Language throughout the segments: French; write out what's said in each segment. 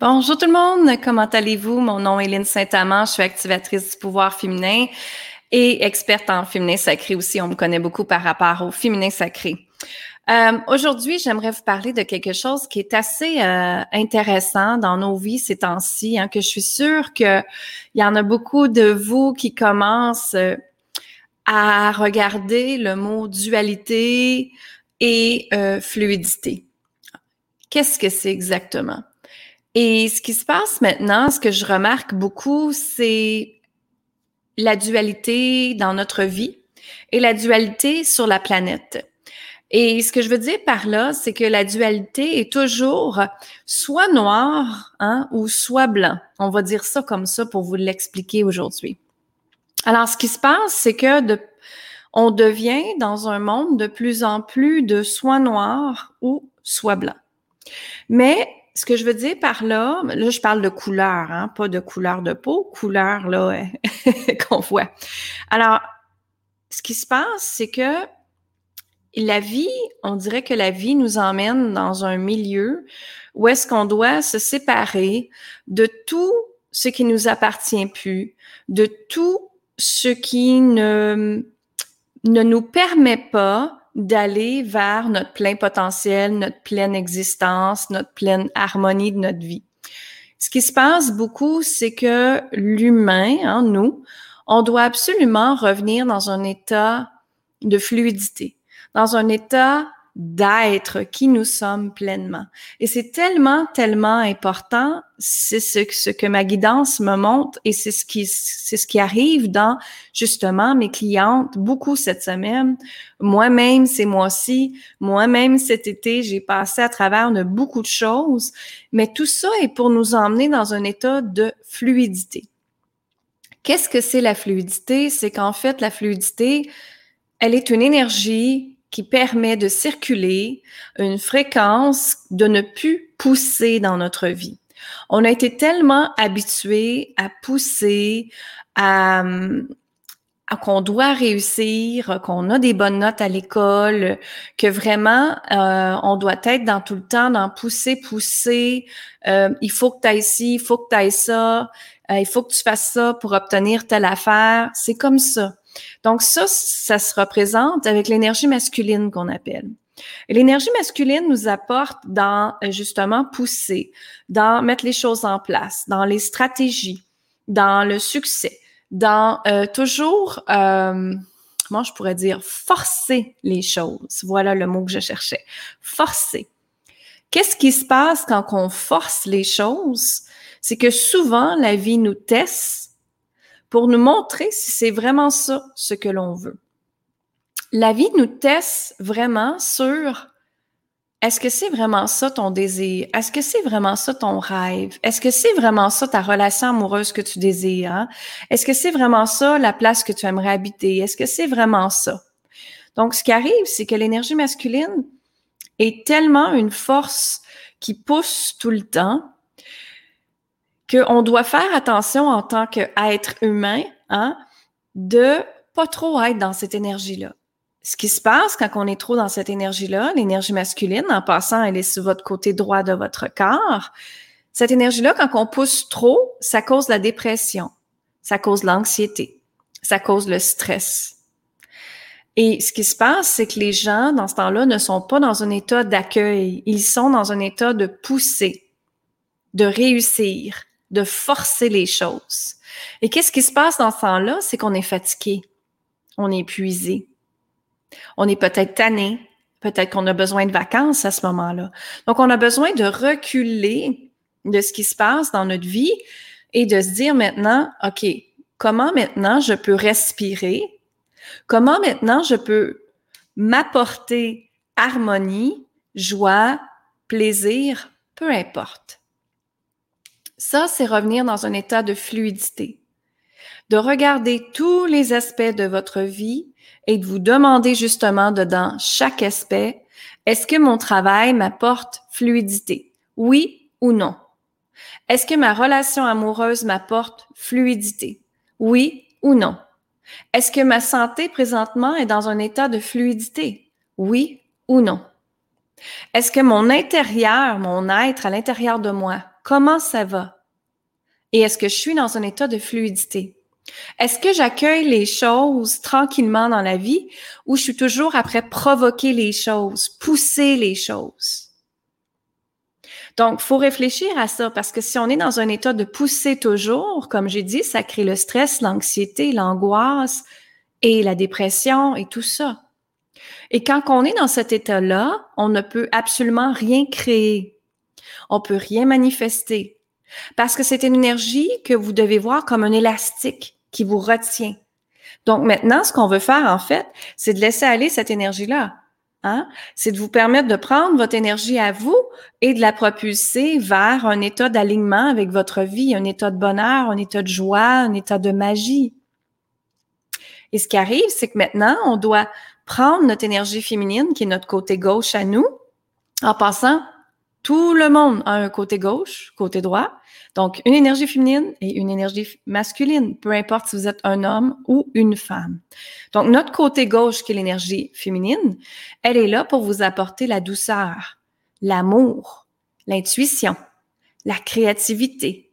Bonjour tout le monde, comment allez-vous? Mon nom est Lynne Saint-Amand, je suis activatrice du pouvoir féminin et experte en féminin sacré aussi. On me connaît beaucoup par rapport au féminin sacré. Euh, Aujourd'hui, j'aimerais vous parler de quelque chose qui est assez euh, intéressant dans nos vies ces temps-ci, hein, que je suis sûre qu'il y en a beaucoup de vous qui commencent euh, à regarder le mot dualité et euh, fluidité. Qu'est-ce que c'est exactement? Et ce qui se passe maintenant, ce que je remarque beaucoup, c'est la dualité dans notre vie et la dualité sur la planète. Et ce que je veux dire par là, c'est que la dualité est toujours soit noir hein, ou soit blanc. On va dire ça comme ça pour vous l'expliquer aujourd'hui. Alors, ce qui se passe, c'est que de, on devient dans un monde de plus en plus de soit noir ou soit blanc. Mais ce que je veux dire par là, là, je parle de couleur, hein, pas de couleur de peau, couleur là qu'on voit. Alors, ce qui se passe, c'est que la vie, on dirait que la vie nous emmène dans un milieu où est-ce qu'on doit se séparer de tout ce qui nous appartient plus, de tout ce qui ne, ne nous permet pas d'aller vers notre plein potentiel, notre pleine existence, notre pleine harmonie de notre vie. Ce qui se passe beaucoup, c'est que l'humain, hein, nous, on doit absolument revenir dans un état de fluidité, dans un état d'être qui nous sommes pleinement. Et c'est tellement, tellement important. C'est ce, que ma guidance me montre et c'est ce qui, c'est ce qui arrive dans justement mes clientes beaucoup cette semaine. Moi-même, ces mois-ci, moi-même cet été, j'ai passé à travers de beaucoup de choses, mais tout ça est pour nous emmener dans un état de fluidité. Qu'est-ce que c'est la fluidité? C'est qu'en fait, la fluidité, elle est une énergie qui permet de circuler une fréquence de ne plus pousser dans notre vie. On a été tellement habitués à pousser, à, à qu'on doit réussir, qu'on a des bonnes notes à l'école, que vraiment euh, on doit être dans tout le temps dans pousser, pousser. Euh, il faut que tu ailles ci, il faut que tu ailles ça, euh, il faut que tu fasses ça pour obtenir telle affaire. C'est comme ça. Donc ça, ça se représente avec l'énergie masculine qu'on appelle. L'énergie masculine nous apporte dans euh, justement pousser, dans mettre les choses en place, dans les stratégies, dans le succès, dans euh, toujours, euh, comment je pourrais dire, forcer les choses. Voilà le mot que je cherchais. Forcer. Qu'est-ce qui se passe quand on force les choses? C'est que souvent, la vie nous teste pour nous montrer si c'est vraiment ça ce que l'on veut. La vie nous teste vraiment sur est-ce que c'est vraiment ça ton désir? Est-ce que c'est vraiment ça ton rêve? Est-ce que c'est vraiment ça ta relation amoureuse que tu désires? Hein? Est-ce que c'est vraiment ça la place que tu aimerais habiter? Est-ce que c'est vraiment ça? Donc, ce qui arrive, c'est que l'énergie masculine est tellement une force qui pousse tout le temps qu'on doit faire attention en tant qu'être humain, hein, de pas trop être dans cette énergie-là. Ce qui se passe quand on est trop dans cette énergie-là, l'énergie masculine, en passant, elle est sur votre côté droit de votre corps. Cette énergie-là, quand on pousse trop, ça cause la dépression, ça cause l'anxiété, ça cause le stress. Et ce qui se passe, c'est que les gens, dans ce temps-là, ne sont pas dans un état d'accueil. Ils sont dans un état de pousser, de réussir, de forcer les choses. Et qu'est-ce qui se passe dans ce temps-là? C'est qu'on est fatigué, on est épuisé, on est peut-être tanné, peut-être qu'on a besoin de vacances à ce moment-là. Donc, on a besoin de reculer de ce qui se passe dans notre vie et de se dire maintenant, OK, comment maintenant je peux respirer? Comment maintenant je peux m'apporter harmonie, joie, plaisir, peu importe? Ça, c'est revenir dans un état de fluidité, de regarder tous les aspects de votre vie et de vous demander justement dedans chaque aspect, est-ce que mon travail m'apporte fluidité? Oui ou non? Est-ce que ma relation amoureuse m'apporte fluidité? Oui ou non? Est-ce que ma santé présentement est dans un état de fluidité? Oui ou non? Est-ce que mon intérieur, mon être à l'intérieur de moi, Comment ça va? Et est-ce que je suis dans un état de fluidité? Est-ce que j'accueille les choses tranquillement dans la vie ou je suis toujours après provoquer les choses, pousser les choses? Donc, faut réfléchir à ça parce que si on est dans un état de pousser toujours, comme j'ai dit, ça crée le stress, l'anxiété, l'angoisse et la dépression et tout ça. Et quand on est dans cet état-là, on ne peut absolument rien créer. On peut rien manifester. Parce que c'est une énergie que vous devez voir comme un élastique qui vous retient. Donc maintenant, ce qu'on veut faire, en fait, c'est de laisser aller cette énergie-là. Hein? C'est de vous permettre de prendre votre énergie à vous et de la propulser vers un état d'alignement avec votre vie, un état de bonheur, un état de joie, un état de magie. Et ce qui arrive, c'est que maintenant, on doit prendre notre énergie féminine, qui est notre côté gauche à nous, en passant, tout le monde a un côté gauche, côté droit. Donc, une énergie féminine et une énergie masculine, peu importe si vous êtes un homme ou une femme. Donc, notre côté gauche, qui est l'énergie féminine, elle est là pour vous apporter la douceur, l'amour, l'intuition, la créativité.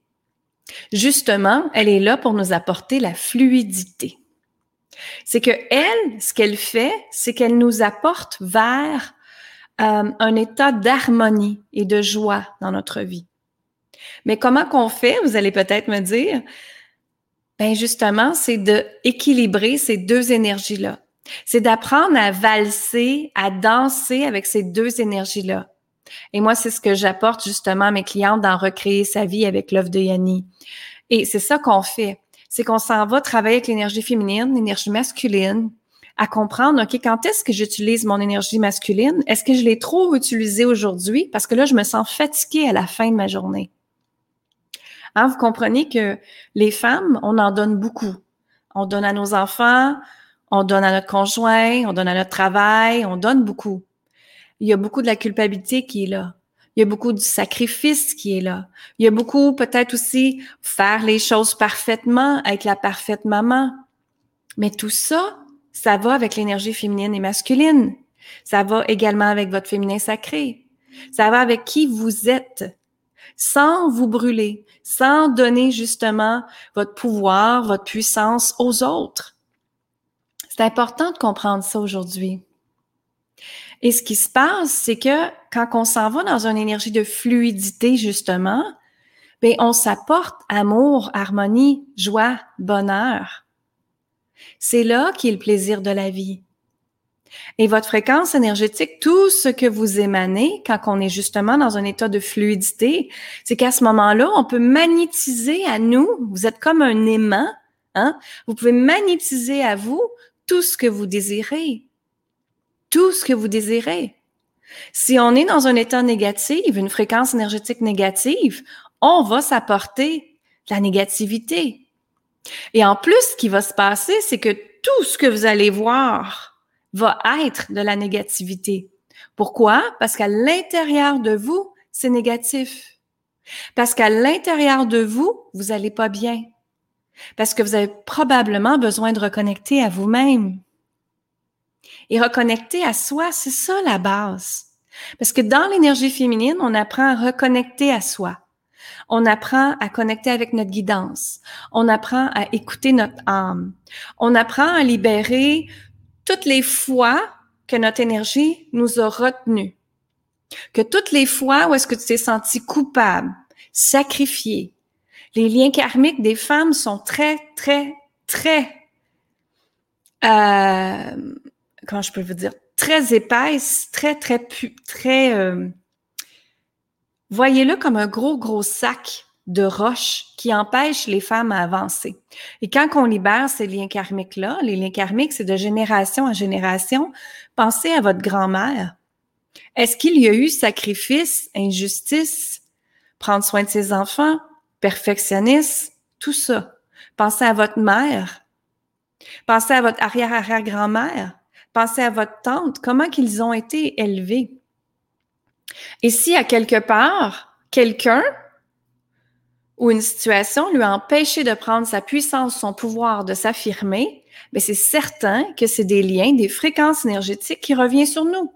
Justement, elle est là pour nous apporter la fluidité. C'est que elle, ce qu'elle fait, c'est qu'elle nous apporte vers euh, un état d'harmonie et de joie dans notre vie. Mais comment qu'on fait, vous allez peut-être me dire, ben justement, c'est de équilibrer ces deux énergies-là. C'est d'apprendre à valser, à danser avec ces deux énergies-là. Et moi, c'est ce que j'apporte justement à mes clientes dans Recréer sa vie avec l'œuvre de Yanni. Et c'est ça qu'on fait c'est qu'on s'en va travailler avec l'énergie féminine, l'énergie masculine, à comprendre, OK, quand est-ce que j'utilise mon énergie masculine? Est-ce que je l'ai trop utilisée aujourd'hui? Parce que là, je me sens fatiguée à la fin de ma journée. Hein, vous comprenez que les femmes, on en donne beaucoup. On donne à nos enfants, on donne à notre conjoint, on donne à notre travail, on donne beaucoup. Il y a beaucoup de la culpabilité qui est là. Il y a beaucoup du sacrifice qui est là. Il y a beaucoup peut-être aussi faire les choses parfaitement, être la parfaite maman. Mais tout ça, ça va avec l'énergie féminine et masculine. Ça va également avec votre féminin sacré. Ça va avec qui vous êtes, sans vous brûler, sans donner justement votre pouvoir, votre puissance aux autres. C'est important de comprendre ça aujourd'hui. Et ce qui se passe, c'est que quand on s'en va dans une énergie de fluidité, justement, ben, on s'apporte amour, harmonie, joie, bonheur. C'est là qui est le plaisir de la vie. Et votre fréquence énergétique, tout ce que vous émanez quand on est justement dans un état de fluidité, c'est qu'à ce moment-là, on peut magnétiser à nous, vous êtes comme un aimant, hein? Vous pouvez magnétiser à vous tout ce que vous désirez tout ce que vous désirez. Si on est dans un état négatif, une fréquence énergétique négative, on va s'apporter la négativité. Et en plus, ce qui va se passer, c'est que tout ce que vous allez voir va être de la négativité. Pourquoi? Parce qu'à l'intérieur de vous, c'est négatif. Parce qu'à l'intérieur de vous, vous n'allez pas bien. Parce que vous avez probablement besoin de reconnecter à vous-même. Et reconnecter à soi, c'est ça la base. Parce que dans l'énergie féminine, on apprend à reconnecter à soi. On apprend à connecter avec notre guidance. On apprend à écouter notre âme. On apprend à libérer toutes les fois que notre énergie nous a retenus. Que toutes les fois où est-ce que tu t'es senti coupable, sacrifié. Les liens karmiques des femmes sont très, très, très euh, comment je peux vous dire, très épaisse, très, très, très, euh, voyez-le comme un gros, gros sac de roches qui empêche les femmes à avancer. Et quand on libère ces liens karmiques-là, les liens karmiques, c'est de génération en génération, pensez à votre grand-mère. Est-ce qu'il y a eu sacrifice, injustice, prendre soin de ses enfants, perfectionniste, tout ça? Pensez à votre mère. Pensez à votre arrière-arrière-grand-mère. Pensez à votre tante, comment qu'ils ont été élevés? Et si à quelque part, quelqu'un ou une situation lui a empêché de prendre sa puissance, son pouvoir, de s'affirmer, mais ben, c'est certain que c'est des liens, des fréquences énergétiques qui reviennent sur nous.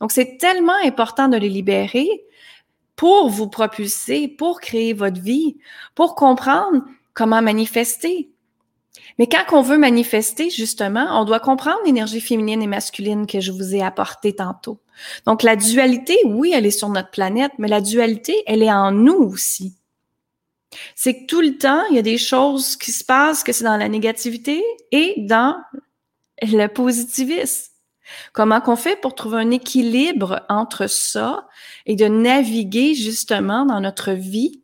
Donc, c'est tellement important de les libérer pour vous propulser, pour créer votre vie, pour comprendre comment manifester. Mais quand on veut manifester, justement, on doit comprendre l'énergie féminine et masculine que je vous ai apportée tantôt. Donc, la dualité, oui, elle est sur notre planète, mais la dualité, elle est en nous aussi. C'est que tout le temps, il y a des choses qui se passent, que c'est dans la négativité et dans le positivisme. Comment qu'on fait pour trouver un équilibre entre ça et de naviguer justement dans notre vie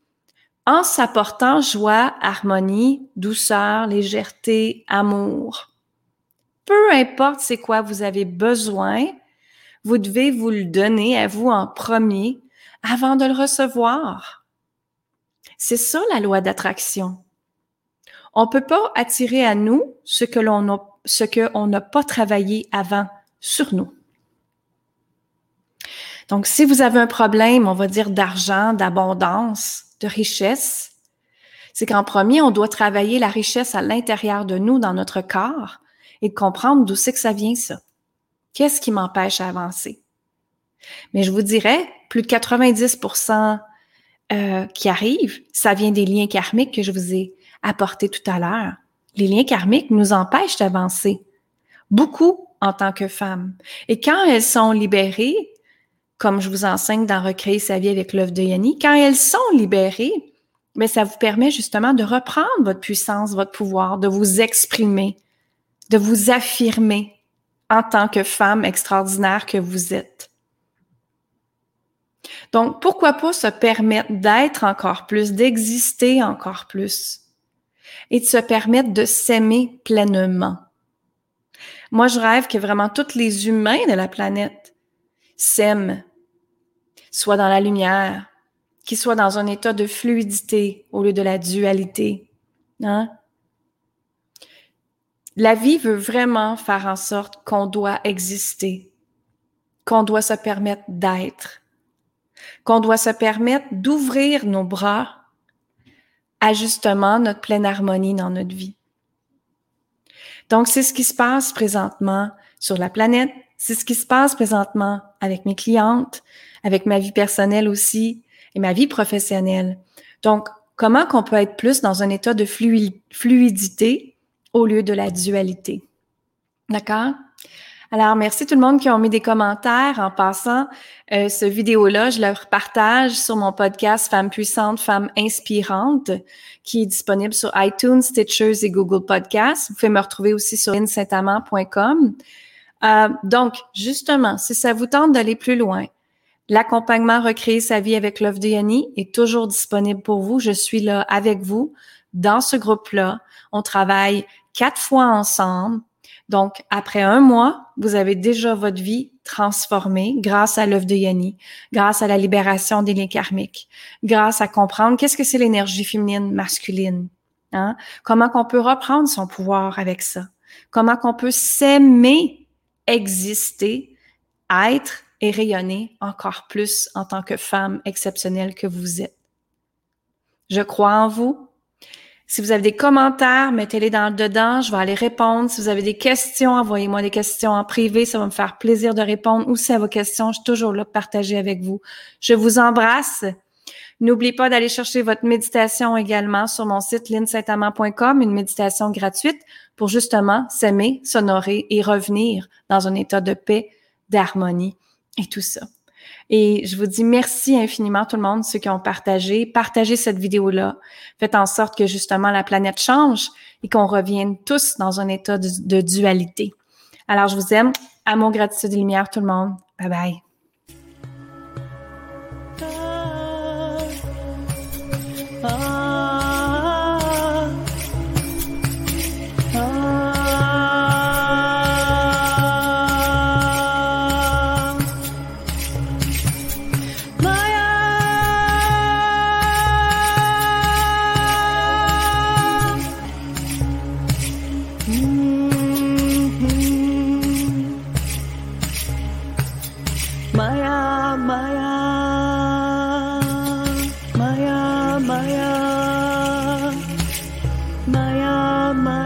en s'apportant joie, harmonie, douceur, légèreté, amour. Peu importe c'est quoi vous avez besoin, vous devez vous le donner à vous en premier avant de le recevoir. C'est ça la loi d'attraction. On peut pas attirer à nous ce que l'on n'a pas travaillé avant sur nous. Donc, si vous avez un problème, on va dire d'argent, d'abondance, de richesse, c'est qu'en premier, on doit travailler la richesse à l'intérieur de nous, dans notre corps, et comprendre d'où c'est que ça vient, ça. Qu'est-ce qui m'empêche d'avancer? Mais je vous dirais, plus de 90% euh, qui arrivent, ça vient des liens karmiques que je vous ai apportés tout à l'heure. Les liens karmiques nous empêchent d'avancer. Beaucoup en tant que femmes. Et quand elles sont libérées, comme je vous enseigne dans Recréer sa vie avec l'œuvre de Yanni, quand elles sont libérées, mais ça vous permet justement de reprendre votre puissance, votre pouvoir, de vous exprimer, de vous affirmer en tant que femme extraordinaire que vous êtes. Donc, pourquoi pas se permettre d'être encore plus, d'exister encore plus et de se permettre de s'aimer pleinement? Moi, je rêve que vraiment tous les humains de la planète s'aiment, soient dans la lumière, qu'ils soient dans un état de fluidité au lieu de la dualité. Hein? La vie veut vraiment faire en sorte qu'on doit exister, qu'on doit se permettre d'être, qu'on doit se permettre d'ouvrir nos bras à justement notre pleine harmonie dans notre vie. Donc, c'est ce qui se passe présentement sur la planète. C'est ce qui se passe présentement avec mes clientes, avec ma vie personnelle aussi et ma vie professionnelle. Donc, comment qu'on peut être plus dans un état de fluidité au lieu de la dualité? D'accord? Alors, merci tout le monde qui ont mis des commentaires. En passant, euh, ce vidéo-là, je le partage sur mon podcast Femmes puissantes, Femmes inspirantes, qui est disponible sur iTunes, Stitchers et Google Podcasts. Vous pouvez me retrouver aussi sur insaintamant.com. Euh, donc, justement, si ça vous tente d'aller plus loin, l'accompagnement Recréer sa vie avec Love de est toujours disponible pour vous. Je suis là avec vous dans ce groupe-là. On travaille quatre fois ensemble donc, après un mois, vous avez déjà votre vie transformée grâce à l'œuvre de Yanni, grâce à la libération des liens karmiques, grâce à comprendre qu'est-ce que c'est l'énergie féminine, masculine. Hein? Comment qu'on peut reprendre son pouvoir avec ça? Comment qu'on peut s'aimer, exister, être et rayonner encore plus en tant que femme exceptionnelle que vous êtes. Je crois en vous, si vous avez des commentaires, mettez-les dans dedans, je vais aller répondre. Si vous avez des questions, envoyez-moi des questions en privé, ça va me faire plaisir de répondre aussi à vos questions. Je suis toujours là pour partager avec vous. Je vous embrasse. N'oubliez pas d'aller chercher votre méditation également sur mon site linsaintamant.com, une méditation gratuite pour justement s'aimer, s'honorer et revenir dans un état de paix, d'harmonie et tout ça. Et je vous dis merci infiniment tout le monde, ceux qui ont partagé. Partagez cette vidéo-là. Faites en sorte que justement la planète change et qu'on revienne tous dans un état de, dualité. Alors, je vous aime. Mon gratitude et lumière tout le monde. Bye bye.